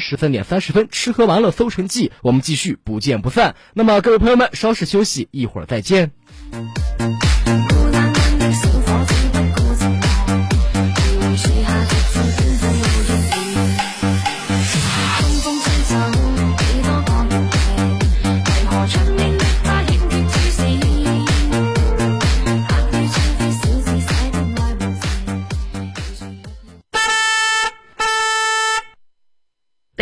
十三点三十分，吃喝玩乐搜成绩，我们继续不见不散。那么各位朋友们，稍事休息，一会儿再见。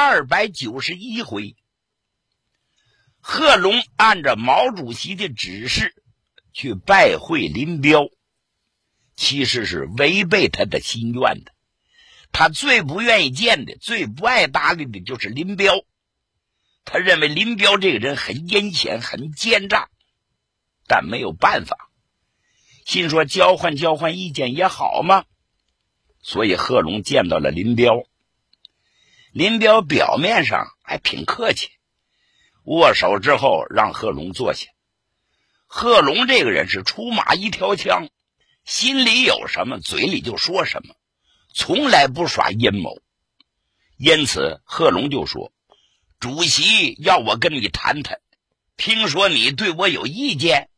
二百九十一回，贺龙按照毛主席的指示去拜会林彪，其实是违背他的心愿的。他最不愿意见的、最不爱搭理的就是林彪。他认为林彪这个人很阴险、很奸诈，但没有办法，心说交换交换意见也好嘛。所以贺龙见到了林彪。林彪表面上还挺客气，握手之后让贺龙坐下。贺龙这个人是出马一条枪，心里有什么嘴里就说什么，从来不耍阴谋。因此，贺龙就说：“主席要我跟你谈谈，听说你对我有意见。”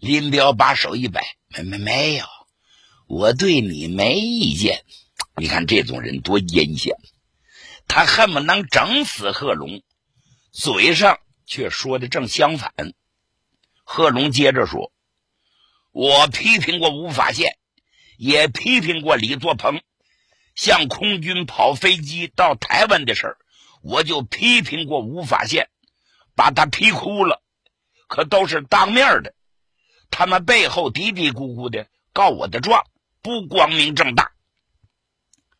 林彪把手一摆：“没没没有，我对你没意见。你看这种人多阴险。”他恨不能整死贺龙，嘴上却说的正相反。贺龙接着说：“我批评过吴法宪，也批评过李作鹏，向空军跑飞机到台湾的事儿，我就批评过吴法宪，把他批哭了。可都是当面的，他们背后嘀嘀咕咕的告我的状，不光明正大。”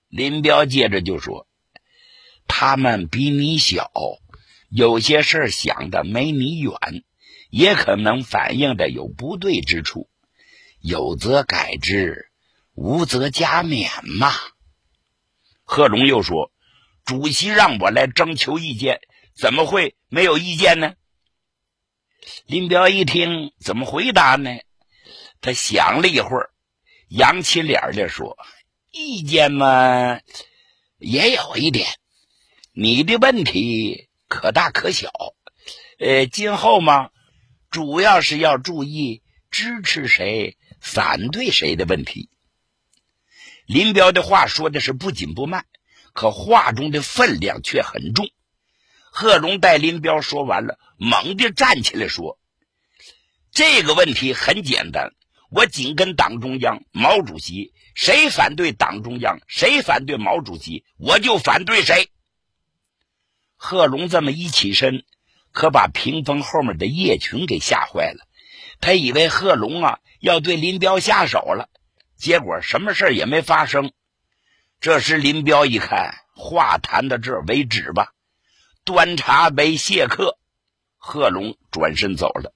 林彪接着就说。他们比你小，有些事想的没你远，也可能反映的有不对之处，有则改之，无则加勉嘛。贺龙又说：“主席让我来征求意见，怎么会没有意见呢？”林彪一听，怎么回答呢？他想了一会儿，扬起脸来说：“意见嘛，也有一点。”你的问题可大可小，呃，今后嘛，主要是要注意支持谁、反对谁的问题。林彪的话说的是不紧不慢，可话中的分量却很重。贺龙待林彪说完了，猛地站起来说：“这个问题很简单，我紧跟党中央、毛主席，谁反对党中央，谁反对毛主席，我就反对谁。”贺龙这么一起身，可把屏风后面的叶群给吓坏了。他以为贺龙啊要对林彪下手了，结果什么事也没发生。这时林彪一看，话谈到这为止吧，端茶杯谢客。贺龙转身走了，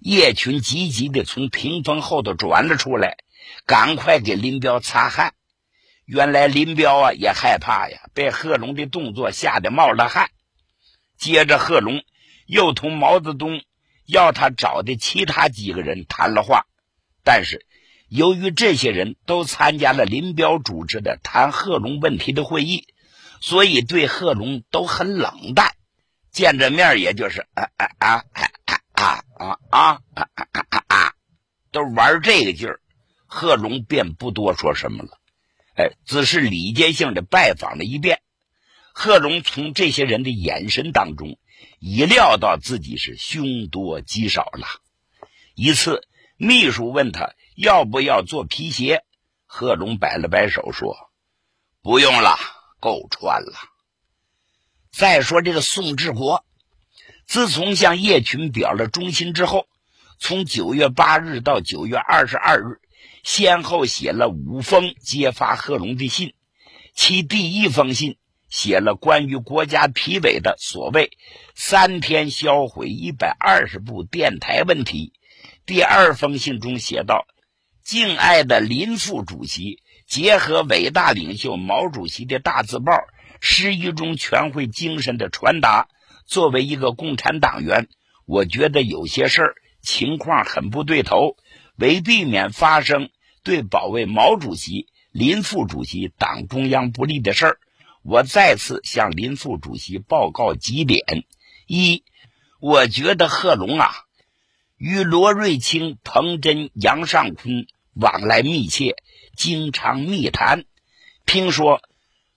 叶群急急的从屏风后头转了出来，赶快给林彪擦汗。原来林彪啊也害怕呀，被贺龙的动作吓得冒了汗。接着，贺龙又同毛泽东要他找的其他几个人谈了话，但是由于这些人都参加了林彪主持的谈贺龙问题的会议，所以对贺龙都很冷淡，见着面也就是啊啊啊啊啊啊啊啊啊啊，都玩这个劲儿，贺龙便不多说什么了。哎，只是礼节性的拜访了一遍。贺龙从这些人的眼神当中，已料到自己是凶多吉少了。一次，秘书问他要不要做皮鞋，贺龙摆了摆手说：“不用了，够穿了。”再说这个宋志国，自从向叶群表了忠心之后，从九月八日到九月二十二日。先后写了五封揭发贺龙的信，其第一封信写了关于国家体委的所谓“三天销毁一百二十部电台”问题。第二封信中写道：“敬爱的林副主席，结合伟大领袖毛主席的大字报，十一中全会精神的传达。作为一个共产党员，我觉得有些事儿情况很不对头。为避免发生对保卫毛主席、林副主席、党中央不利的事儿。”我再次向林副主席报告几点：一，我觉得贺龙啊，与罗瑞卿、彭真、杨尚昆往来密切，经常密谈。听说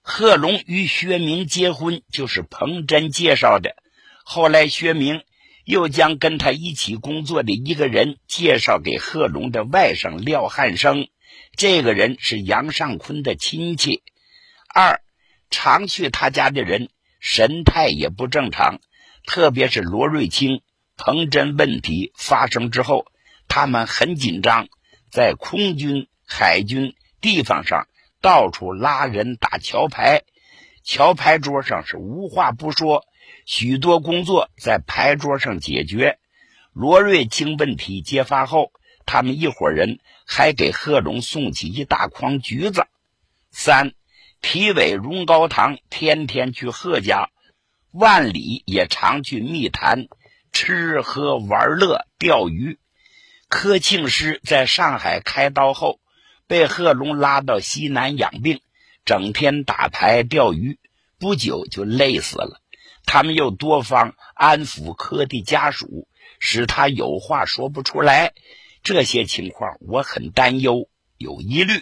贺龙与薛明结婚就是彭真介绍的，后来薛明又将跟他一起工作的一个人介绍给贺龙的外甥廖汉生，这个人是杨尚昆的亲戚。二。常去他家的人神态也不正常，特别是罗瑞卿、彭真问题发生之后，他们很紧张，在空军、海军地方上到处拉人打桥牌，桥牌桌上是无话不说，许多工作在牌桌上解决。罗瑞卿问题揭发后，他们一伙人还给贺龙送去一大筐橘子。三。体委荣高堂天天去贺家，万里也常去密谈，吃喝玩乐钓鱼。柯庆施在上海开刀后，被贺龙拉到西南养病，整天打牌钓鱼，不久就累死了。他们又多方安抚柯的家属，使他有话说不出来。这些情况我很担忧，有疑虑。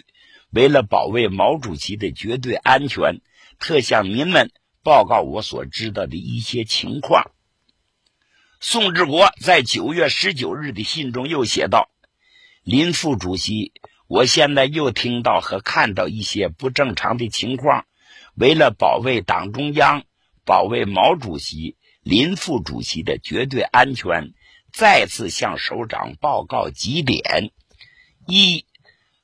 为了保卫毛主席的绝对安全，特向您们报告我所知道的一些情况。宋志国在九月十九日的信中又写道：“林副主席，我现在又听到和看到一些不正常的情况。为了保卫党中央、保卫毛主席、林副主席的绝对安全，再次向首长报告几点：一。”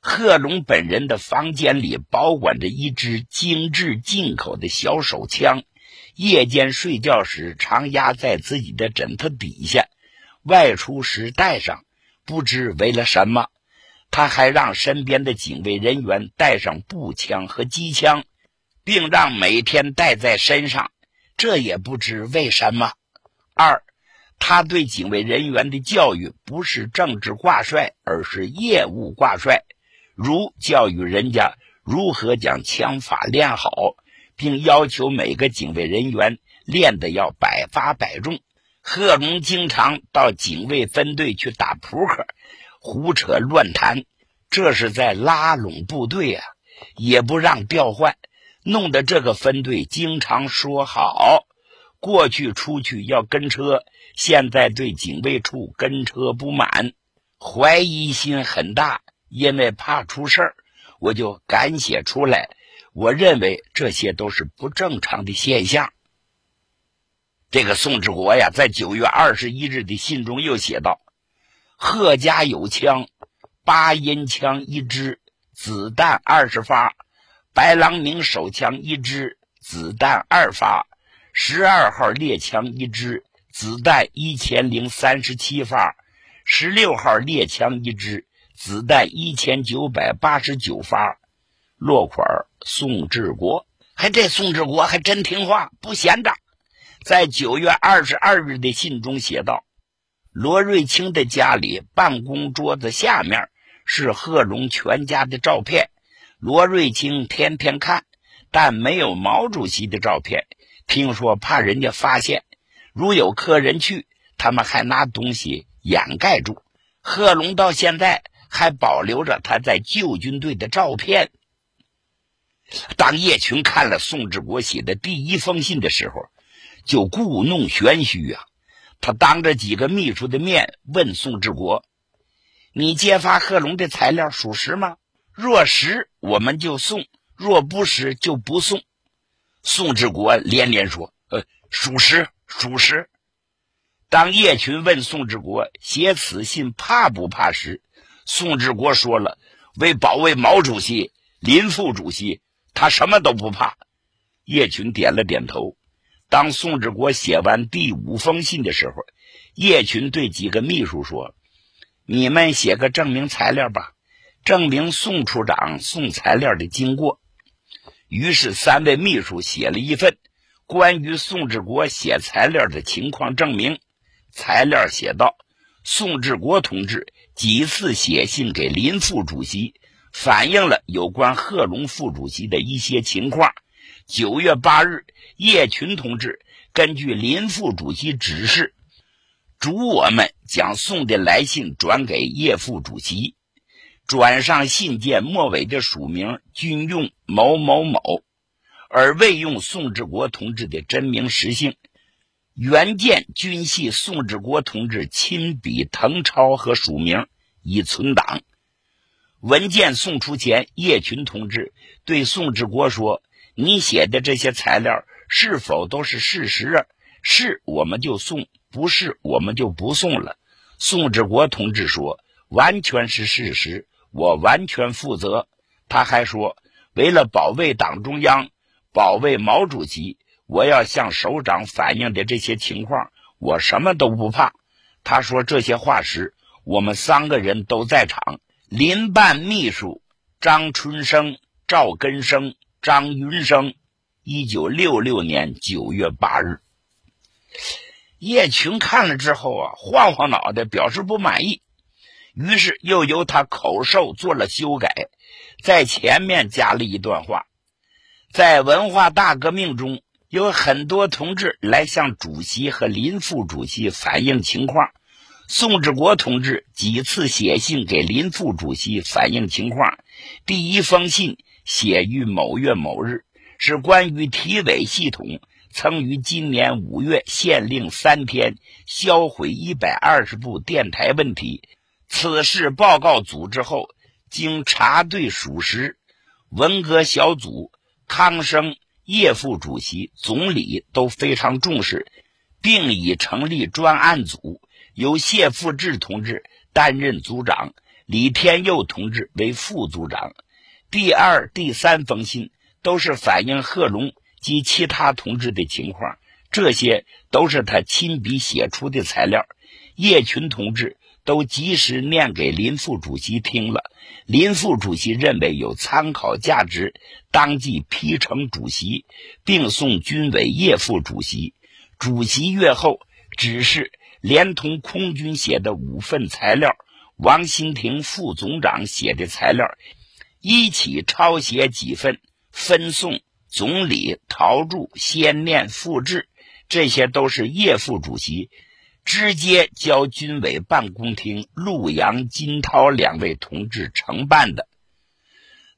贺龙本人的房间里保管着一支精致进口的小手枪，夜间睡觉时常压在自己的枕头底下，外出时带上，不知为了什么。他还让身边的警卫人员带上步枪和机枪，并让每天带在身上，这也不知为什么。二，他对警卫人员的教育不是政治挂帅，而是业务挂帅。如教育人家如何将枪法练好，并要求每个警卫人员练得要百发百中。贺龙经常到警卫分队去打扑克，胡扯乱谈，这是在拉拢部队啊，也不让调换，弄得这个分队经常说好。过去出去要跟车，现在对警卫处跟车不满，怀疑心很大。因为怕出事儿，我就敢写出来。我认为这些都是不正常的现象。这个宋志国呀，在九月二十一日的信中又写道：“贺家有枪，八音枪一支，子弹二十发；白狼明手枪一支，子弹二发；十二号猎枪一支，子弹一千零三十七发；十六号猎枪一支。”子弹一千九百八十九发，落款宋志国。还这宋志国还真听话，不闲着。在九月二十二日的信中写道：“罗瑞卿的家里办公桌子下面是贺龙全家的照片，罗瑞卿天天看，但没有毛主席的照片。听说怕人家发现，如有客人去，他们还拿东西掩盖住。贺龙到现在。”还保留着他在旧军队的照片。当叶群看了宋志国写的第一封信的时候，就故弄玄虚啊！他当着几个秘书的面问宋志国：“你揭发贺龙的材料属实吗？若实，我们就送；若不实，就不送。”宋志国连连说：“呃，属实，属实。”当叶群问宋志国写此信怕不怕时，宋志国说了：“为保卫毛主席、林副主席，他什么都不怕。”叶群点了点头。当宋志国写完第五封信的时候，叶群对几个秘书说：“你们写个证明材料吧，证明宋处长送材料的经过。”于是，三位秘书写了一份关于宋志国写材料的情况证明。材料写道：“宋志国同志几次写信给林副主席，反映了有关贺龙副主席的一些情况。九月八日，叶群同志根据林副主席指示，嘱我们将送的来信转给叶副主席，转上信件末尾的署名均用某某某，而未用宋志国同志的真名实姓。”原件均系宋志国同志亲笔誊抄和署名，已存档。文件送出前，叶群同志对宋志国说：“你写的这些材料是否都是事实啊？是我们就送，不是我们就不送了。”宋志国同志说：“完全是事实，我完全负责。”他还说：“为了保卫党中央，保卫毛主席。”我要向首长反映的这些情况，我什么都不怕。他说这些话时，我们三个人都在场。林办秘书张春生、赵根生、张云生，一九六六年九月八日。叶群看了之后啊，晃晃脑袋表示不满意，于是又由他口授做了修改，在前面加了一段话：在文化大革命中。有很多同志来向主席和林副主席反映情况。宋志国同志几次写信给林副主席反映情况。第一封信写于某月某日，是关于体委系统曾于今年五月限令三天销毁一百二十部电台问题。此事报告组织后，经查对属实，文革小组康生。叶副主席、总理都非常重视，并已成立专案组，由谢富治同志担任组长，李天佑同志为副组长。第二、第三封信都是反映贺龙及其他同志的情况，这些都是他亲笔写出的材料。叶群同志。都及时念给林副主席听了，林副主席认为有参考价值，当即批呈主席，并送军委叶副主席。主席阅后，指示连同空军写的五份材料，王新亭副总长写的材料，一起抄写几份，分送总理陶铸先念复制。这些都是叶副主席。直接交军委办公厅陆阳、金涛两位同志承办的。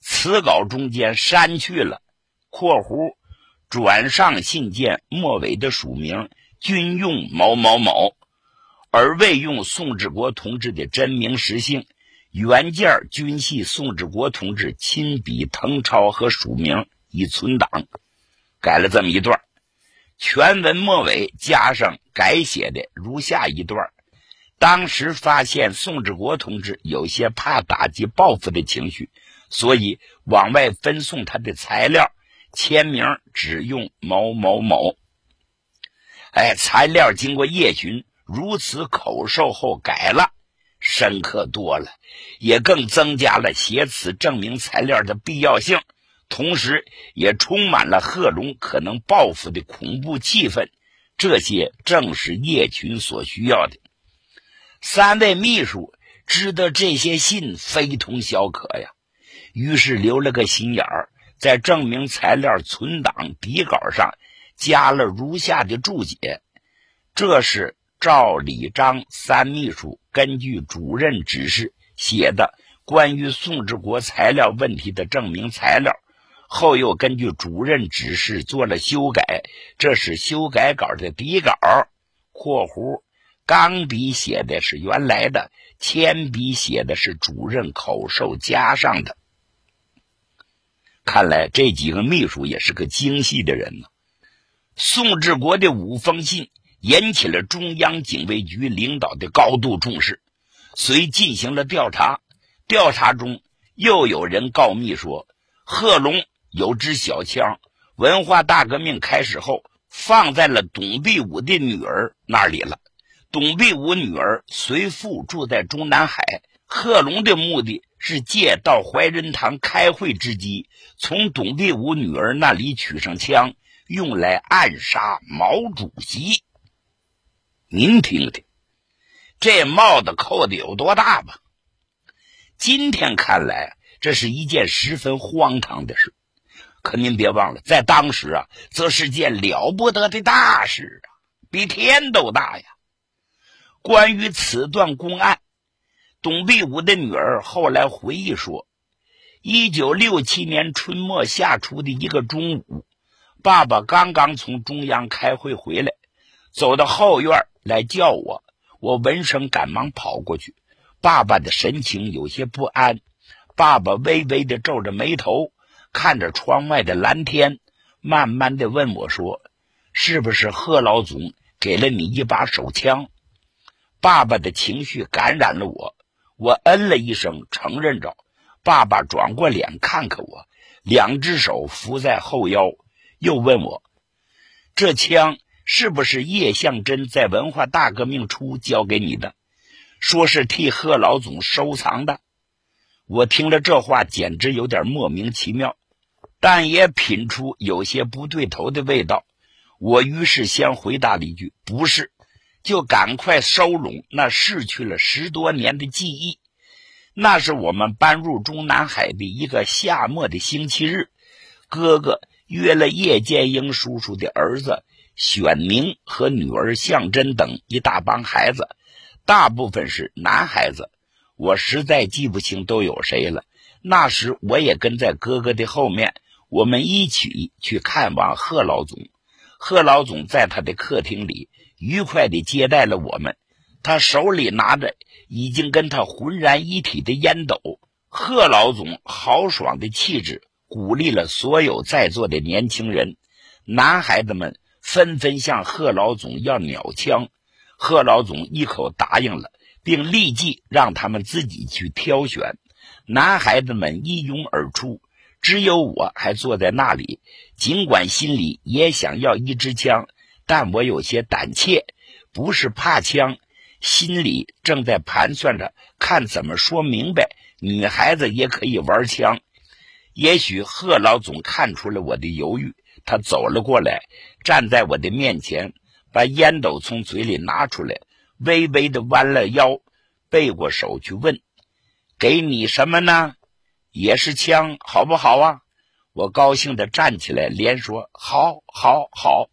此稿中间删去了（括弧转上信件末尾的署名均用某某某），而未用宋志国同志的真名实姓。原件均系宋志国同志亲笔誊抄和署名，已存档。改了这么一段。全文末尾加上改写的如下一段：当时发现宋志国同志有些怕打击报复的情绪，所以往外分送他的材料，签名只用某某某。哎，材料经过叶群如此口授后改了，深刻多了，也更增加了写此证明材料的必要性。同时，也充满了贺龙可能报复的恐怖气氛。这些正是叶群所需要的。三位秘书知道这些信非同小可呀，于是留了个心眼儿，在证明材料存档底稿上加了如下的注解：这是赵、李、张三秘书根据主任指示写的关于宋志国材料问题的证明材料。后又根据主任指示做了修改，这是修改稿的底稿（括弧钢笔写的是原来的，铅笔写的是主任口授加上的）。看来这几个秘书也是个精细的人呢。宋志国的五封信引起了中央警卫局领导的高度重视，遂进行了调查。调查中又有人告密说贺龙。有支小枪，文化大革命开始后，放在了董必武的女儿那里了。董必武女儿随父住在中南海，贺龙的目的是借到怀仁堂开会之机，从董必武女儿那里取上枪，用来暗杀毛主席。您听听，这帽子扣的有多大吧？今天看来，这是一件十分荒唐的事。可您别忘了，在当时啊，则是件了不得的大事啊，比天都大呀。关于此段公案，董必武的女儿后来回忆说，一九六七年春末夏初的一个中午，爸爸刚刚从中央开会回来，走到后院来叫我，我闻声赶忙跑过去。爸爸的神情有些不安，爸爸微微的皱着眉头，看着窗外的蓝天，慢慢的问我说：“是不是贺老总给了你一把手枪？”爸爸的情绪感染了我，我嗯了一声，承认着。爸爸转过脸看看我，两只手扶在后腰，又问我：“这枪？”是不是叶向真在文化大革命初交给你的？说是替贺老总收藏的。我听了这话，简直有点莫名其妙，但也品出有些不对头的味道。我于是先回答了一句：“不是。”就赶快收拢那逝去了十多年的记忆。那是我们搬入中南海的一个夏末的星期日，哥哥约了叶剑英叔叔的儿子。选明和女儿向真等一大帮孩子，大部分是男孩子，我实在记不清都有谁了。那时我也跟在哥哥的后面，我们一起去看望贺老总。贺老总在他的客厅里愉快地接待了我们，他手里拿着已经跟他浑然一体的烟斗。贺老总豪爽的气质鼓励了所有在座的年轻人，男孩子们。纷纷向贺老总要鸟枪，贺老总一口答应了，并立即让他们自己去挑选。男孩子们一拥而出，只有我还坐在那里。尽管心里也想要一支枪，但我有些胆怯，不是怕枪，心里正在盘算着看怎么说明白，女孩子也可以玩枪。也许贺老总看出了我的犹豫。他走了过来，站在我的面前，把烟斗从嘴里拿出来，微微的弯了腰，背过手去问：“给你什么呢？也是枪，好不好啊？”我高兴的站起来，连说：“好，好，好。”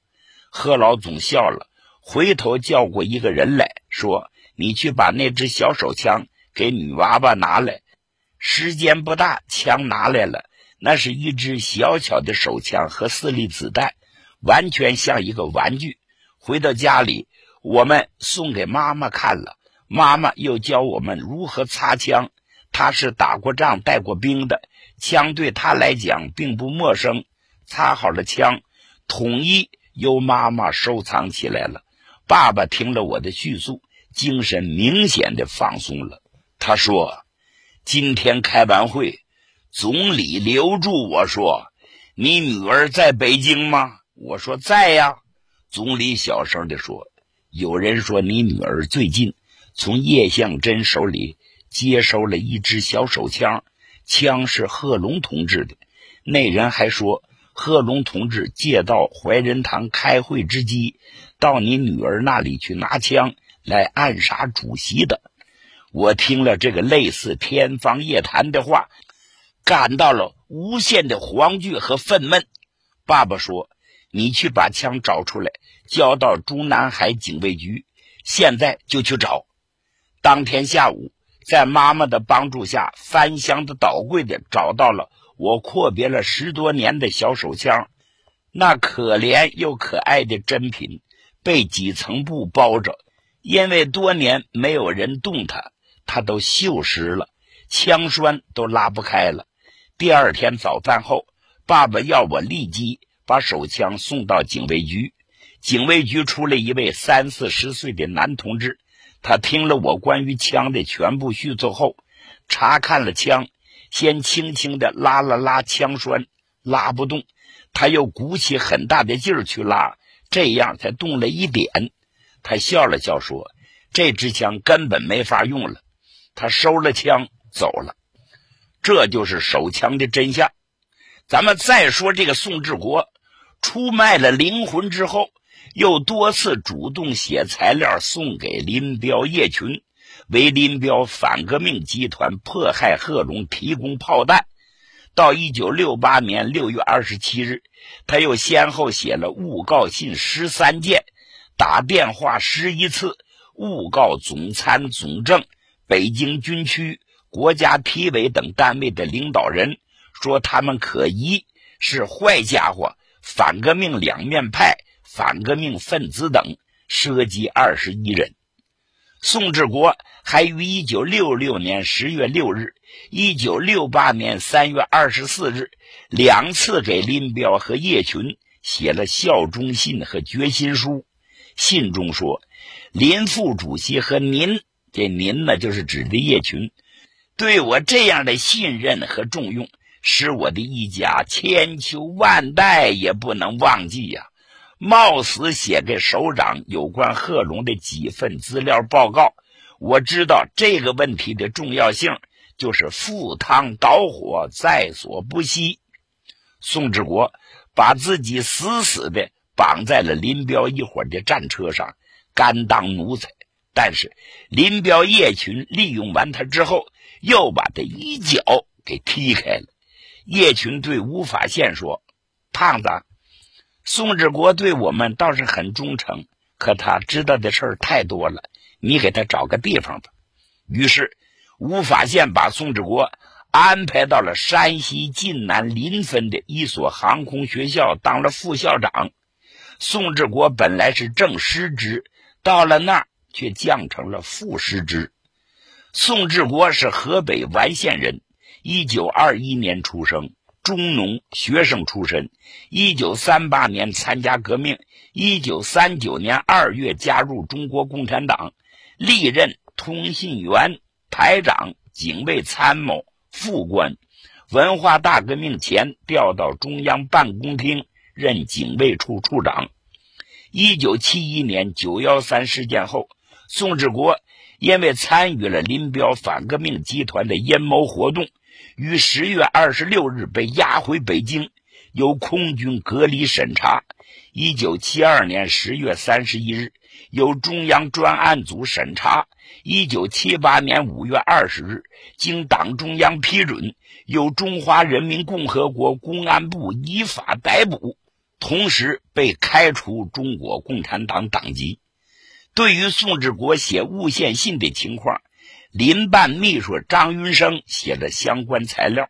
贺老总笑了，回头叫过一个人来说：“你去把那只小手枪给女娃娃拿来。”时间不大，枪拿来了。那是一支小巧的手枪和四粒子弹，完全像一个玩具。回到家里，我们送给妈妈看了，妈妈又教我们如何擦枪。他是打过仗、带过兵的，枪对他来讲并不陌生。擦好了枪，统一由妈妈收藏起来了。爸爸听了我的叙述，精神明显的放松了。他说：“今天开完会。”总理留住我说：“你女儿在北京吗？”我说：“在呀。”总理小声地说：“有人说你女儿最近从叶向真手里接收了一支小手枪，枪是贺龙同志的。那人还说，贺龙同志借到怀仁堂开会之机，到你女儿那里去拿枪来暗杀主席的。”我听了这个类似天方夜谭的话。感到了无限的惶惧和愤懑。爸爸说：“你去把枪找出来，交到中南海警卫局。现在就去找。”当天下午，在妈妈的帮助下，翻箱子倒柜的找到了我阔别了十多年的小手枪。那可怜又可爱的珍品，被几层布包着，因为多年没有人动它，它都锈蚀了，枪栓都拉不开了。第二天早饭后，爸爸要我立即把手枪送到警卫局。警卫局出了一位三四十岁的男同志，他听了我关于枪的全部叙述后，查看了枪，先轻轻地拉了拉枪栓，拉不动。他又鼓起很大的劲儿去拉，这样才动了一点。他笑了笑说：“这支枪根本没法用了。”他收了枪走了。这就是手枪的真相。咱们再说这个宋志国，出卖了灵魂之后，又多次主动写材料送给林彪、叶群，为林彪反革命集团迫害贺龙提供炮弹。到一九六八年六月二十七日，他又先后写了诬告信十三件，打电话十一次，诬告总参、总政、北京军区、国家体委等单位的领导人，说他们可疑是坏家伙、反革命两面派、反革命分子等，涉及二十一人。宋志国还于一九六六年十月六日、一九六八年三月二十四日两次给林彪和叶群写了效忠信和决心书。信中说：“林副主席和您，这您呢，就是指的叶群，对我这样的信任和重用，使我的一家千秋万代也不能忘记呀。”冒死写给首长有关贺龙的几份资料报告，我知道这个问题的重要性，就是赴汤蹈火在所不惜。宋志国把自己死死的绑在了林彪一伙的战车上，甘当奴才。但是林彪叶群利用完他之后，又把他一脚给踢开了。叶群对吴法宪说：“胖子。”宋志国对我们倒是很忠诚，可他知道的事儿太多了。你给他找个地方吧。于是，吴法宪把宋志国安排到了山西晋南临汾的一所航空学校当了副校长。宋志国本来是正师职，到了那儿却降成了副师职。宋志国是河北完县人，一九二一年出生。中农学生出身，一九三八年参加革命，一九三九年二月加入中国共产党，历任通信员、排长、警卫参谋、副官。文化大革命前调到中央办公厅任警卫处处长。一九七一年九幺三事件后，宋志国因为参与了林彪反革命集团的阴谋活动。于十月二十六日被押回北京，由空军隔离审查。一九七二年十月三十一日，由中央专案组审查。一九七八年五月二十日，经党中央批准，由中华人民共和国公安部依法逮捕，同时被开除中国共产党党籍。对于宋志国写诬陷信的情况。林办秘书张云生写了相关材料，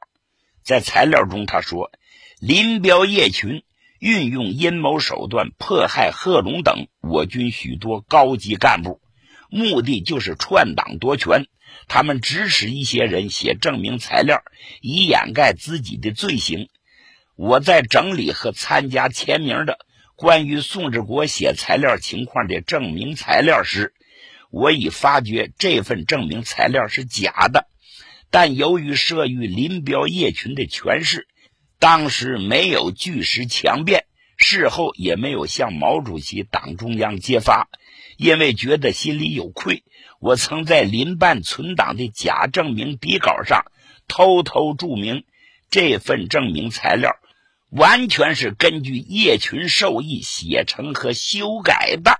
在材料中他说，林彪叶群运用阴谋手段迫害贺龙等我军许多高级干部，目的就是篡党夺权。他们指使一些人写证明材料，以掩盖自己的罪行。我在整理和参加签名的关于宋志国写材料情况的证明材料时。我已发觉这份证明材料是假的，但由于慑于林彪叶群的权势，当时没有据实强辩，事后也没有向毛主席、党中央揭发，因为觉得心里有愧。我曾在林办存档的假证明底稿上偷偷注明，这份证明材料完全是根据叶群授意写成和修改的。